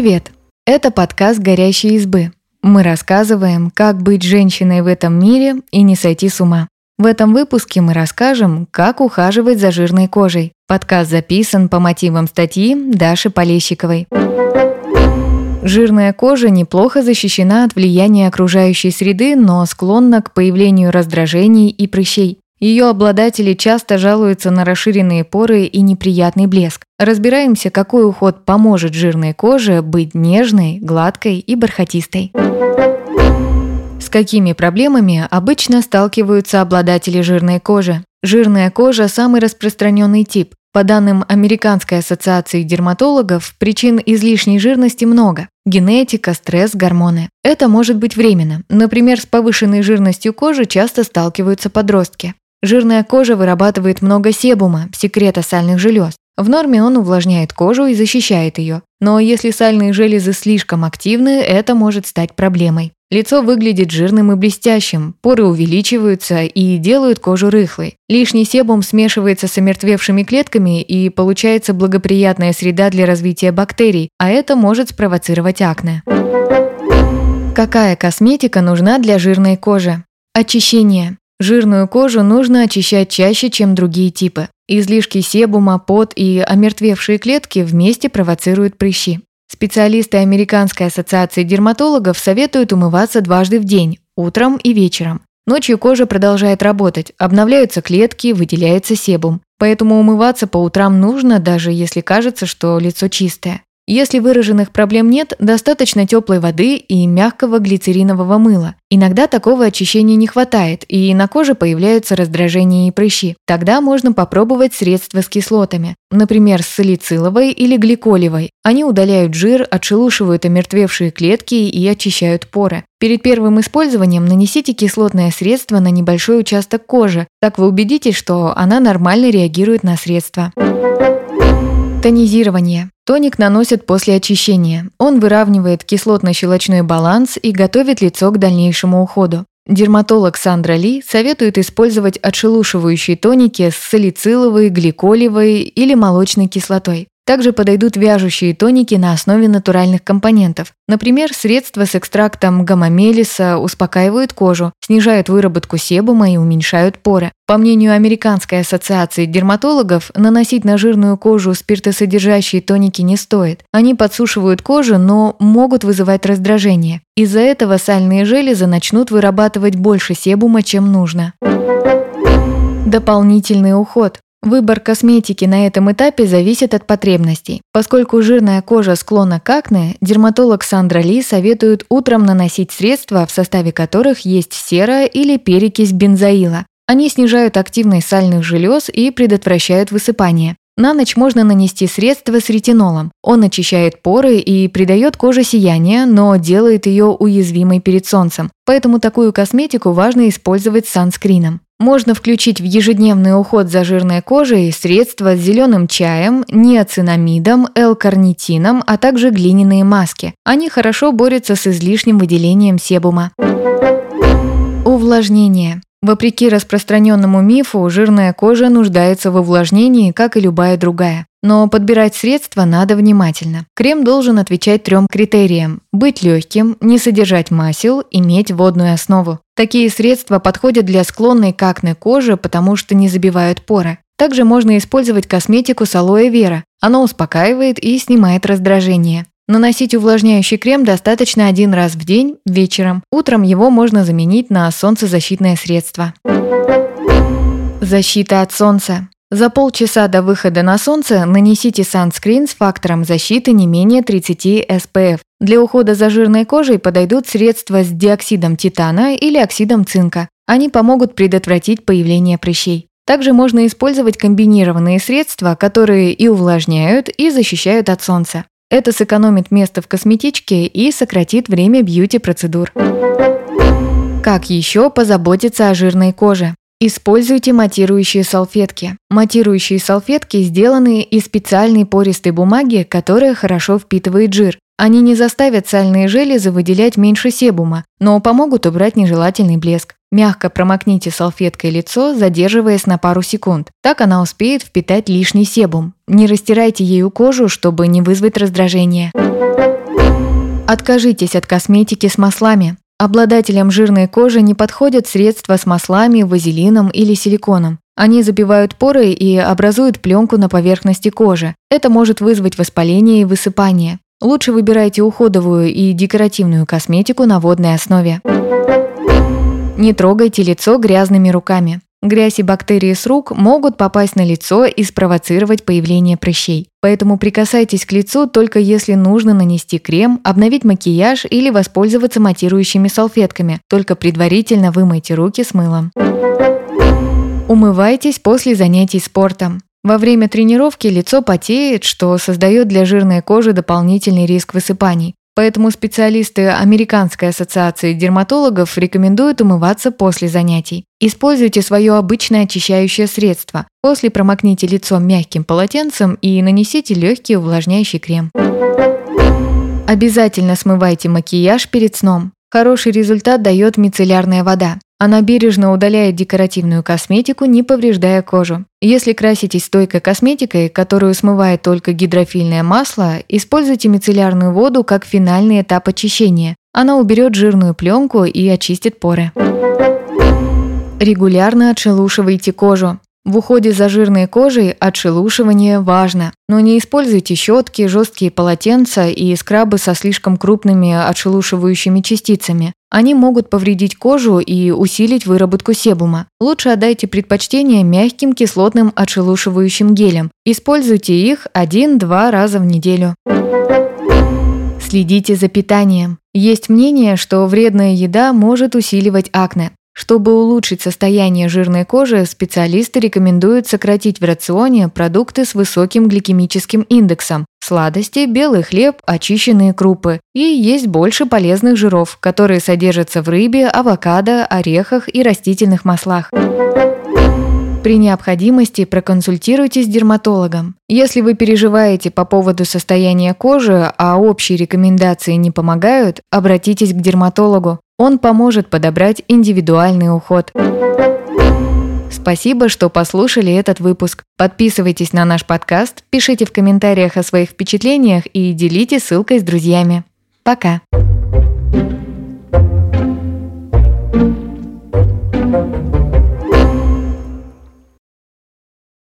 Привет! Это подкаст «Горящие избы». Мы рассказываем, как быть женщиной в этом мире и не сойти с ума. В этом выпуске мы расскажем, как ухаживать за жирной кожей. Подкаст записан по мотивам статьи Даши Полещиковой. Жирная кожа неплохо защищена от влияния окружающей среды, но склонна к появлению раздражений и прыщей. Ее обладатели часто жалуются на расширенные поры и неприятный блеск. Разбираемся, какой уход поможет жирной коже быть нежной, гладкой и бархатистой. С какими проблемами обычно сталкиваются обладатели жирной кожи? Жирная кожа – самый распространенный тип. По данным Американской ассоциации дерматологов, причин излишней жирности много. Генетика, стресс, гормоны. Это может быть временно. Например, с повышенной жирностью кожи часто сталкиваются подростки. Жирная кожа вырабатывает много себума, секрета сальных желез. В норме он увлажняет кожу и защищает ее. Но если сальные железы слишком активны, это может стать проблемой. Лицо выглядит жирным и блестящим, поры увеличиваются и делают кожу рыхлой. Лишний себум смешивается с омертвевшими клетками и получается благоприятная среда для развития бактерий, а это может спровоцировать акне. Какая косметика нужна для жирной кожи? Очищение. Жирную кожу нужно очищать чаще, чем другие типы. Излишки себума, пот и омертвевшие клетки вместе провоцируют прыщи. Специалисты Американской ассоциации дерматологов советуют умываться дважды в день, утром и вечером. Ночью кожа продолжает работать, обновляются клетки, выделяется себум. Поэтому умываться по утрам нужно, даже если кажется, что лицо чистое. Если выраженных проблем нет, достаточно теплой воды и мягкого глицеринового мыла. Иногда такого очищения не хватает, и на коже появляются раздражения и прыщи. Тогда можно попробовать средства с кислотами, например, с салициловой или гликолевой. Они удаляют жир, отшелушивают омертвевшие клетки и очищают поры. Перед первым использованием нанесите кислотное средство на небольшой участок кожи. Так вы убедитесь, что она нормально реагирует на средство. Тонизирование. Тоник наносят после очищения. Он выравнивает кислотно-щелочной баланс и готовит лицо к дальнейшему уходу. Дерматолог Сандра Ли советует использовать отшелушивающие тоники с салициловой, гликолевой или молочной кислотой. Также подойдут вяжущие тоники на основе натуральных компонентов. Например, средства с экстрактом гамамелиса успокаивают кожу, снижают выработку себума и уменьшают поры. По мнению Американской ассоциации дерматологов, наносить на жирную кожу спиртосодержащие тоники не стоит. Они подсушивают кожу, но могут вызывать раздражение. Из-за этого сальные железы начнут вырабатывать больше себума, чем нужно. Дополнительный уход. Выбор косметики на этом этапе зависит от потребностей. Поскольку жирная кожа склонна к акне, дерматолог Сандра Ли советует утром наносить средства, в составе которых есть сера или перекись бензоила. Они снижают активность сальных желез и предотвращают высыпание. На ночь можно нанести средство с ретинолом. Он очищает поры и придает коже сияние, но делает ее уязвимой перед солнцем. Поэтому такую косметику важно использовать с санскрином. Можно включить в ежедневный уход за жирной кожей средства с зеленым чаем, неоцинамидом, L-карнитином, а также глиняные маски. Они хорошо борются с излишним выделением себума. Увлажнение. Вопреки распространенному мифу, жирная кожа нуждается в увлажнении, как и любая другая. Но подбирать средства надо внимательно. Крем должен отвечать трем критериям – быть легким, не содержать масел, иметь водную основу. Такие средства подходят для склонной к акне кожи, потому что не забивают поры. Также можно использовать косметику с алоэ вера. Оно успокаивает и снимает раздражение. Наносить увлажняющий крем достаточно один раз в день, вечером. Утром его можно заменить на солнцезащитное средство. Защита от солнца. За полчаса до выхода на солнце нанесите санскрин с фактором защиты не менее 30 SPF. Для ухода за жирной кожей подойдут средства с диоксидом титана или оксидом цинка. Они помогут предотвратить появление прыщей. Также можно использовать комбинированные средства, которые и увлажняют, и защищают от солнца. Это сэкономит место в косметичке и сократит время бьюти-процедур. Как еще позаботиться о жирной коже? Используйте матирующие салфетки. Матирующие салфетки сделаны из специальной пористой бумаги, которая хорошо впитывает жир. Они не заставят сальные железы выделять меньше себума, но помогут убрать нежелательный блеск. Мягко промокните салфеткой лицо, задерживаясь на пару секунд. Так она успеет впитать лишний себум. Не растирайте ею кожу, чтобы не вызвать раздражение. Откажитесь от косметики с маслами. Обладателям жирной кожи не подходят средства с маслами, вазелином или силиконом. Они забивают поры и образуют пленку на поверхности кожи. Это может вызвать воспаление и высыпание. Лучше выбирайте уходовую и декоративную косметику на водной основе. Не трогайте лицо грязными руками. Грязь и бактерии с рук могут попасть на лицо и спровоцировать появление прыщей. Поэтому прикасайтесь к лицу только если нужно нанести крем, обновить макияж или воспользоваться матирующими салфетками. Только предварительно вымойте руки с мылом. Умывайтесь после занятий спортом. Во время тренировки лицо потеет, что создает для жирной кожи дополнительный риск высыпаний. Поэтому специалисты Американской ассоциации дерматологов рекомендуют умываться после занятий. Используйте свое обычное очищающее средство. После промокните лицо мягким полотенцем и нанесите легкий увлажняющий крем. Обязательно смывайте макияж перед сном. Хороший результат дает мицеллярная вода. Она бережно удаляет декоративную косметику, не повреждая кожу. Если краситесь стойкой косметикой, которую смывает только гидрофильное масло, используйте мицеллярную воду как финальный этап очищения. Она уберет жирную пленку и очистит поры. Регулярно отшелушивайте кожу. В уходе за жирной кожей отшелушивание важно, но не используйте щетки, жесткие полотенца и скрабы со слишком крупными отшелушивающими частицами. Они могут повредить кожу и усилить выработку себума. Лучше отдайте предпочтение мягким кислотным отшелушивающим гелям. Используйте их 1-2 раза в неделю. Следите за питанием. Есть мнение, что вредная еда может усиливать акне. Чтобы улучшить состояние жирной кожи, специалисты рекомендуют сократить в рационе продукты с высоким гликемическим индексом, сладости, белый хлеб, очищенные крупы и есть больше полезных жиров, которые содержатся в рыбе, авокадо, орехах и растительных маслах. При необходимости проконсультируйтесь с дерматологом. Если вы переживаете по поводу состояния кожи, а общие рекомендации не помогают, обратитесь к дерматологу. Он поможет подобрать индивидуальный уход. Спасибо, что послушали этот выпуск. Подписывайтесь на наш подкаст, пишите в комментариях о своих впечатлениях и делитесь ссылкой с друзьями. Пока!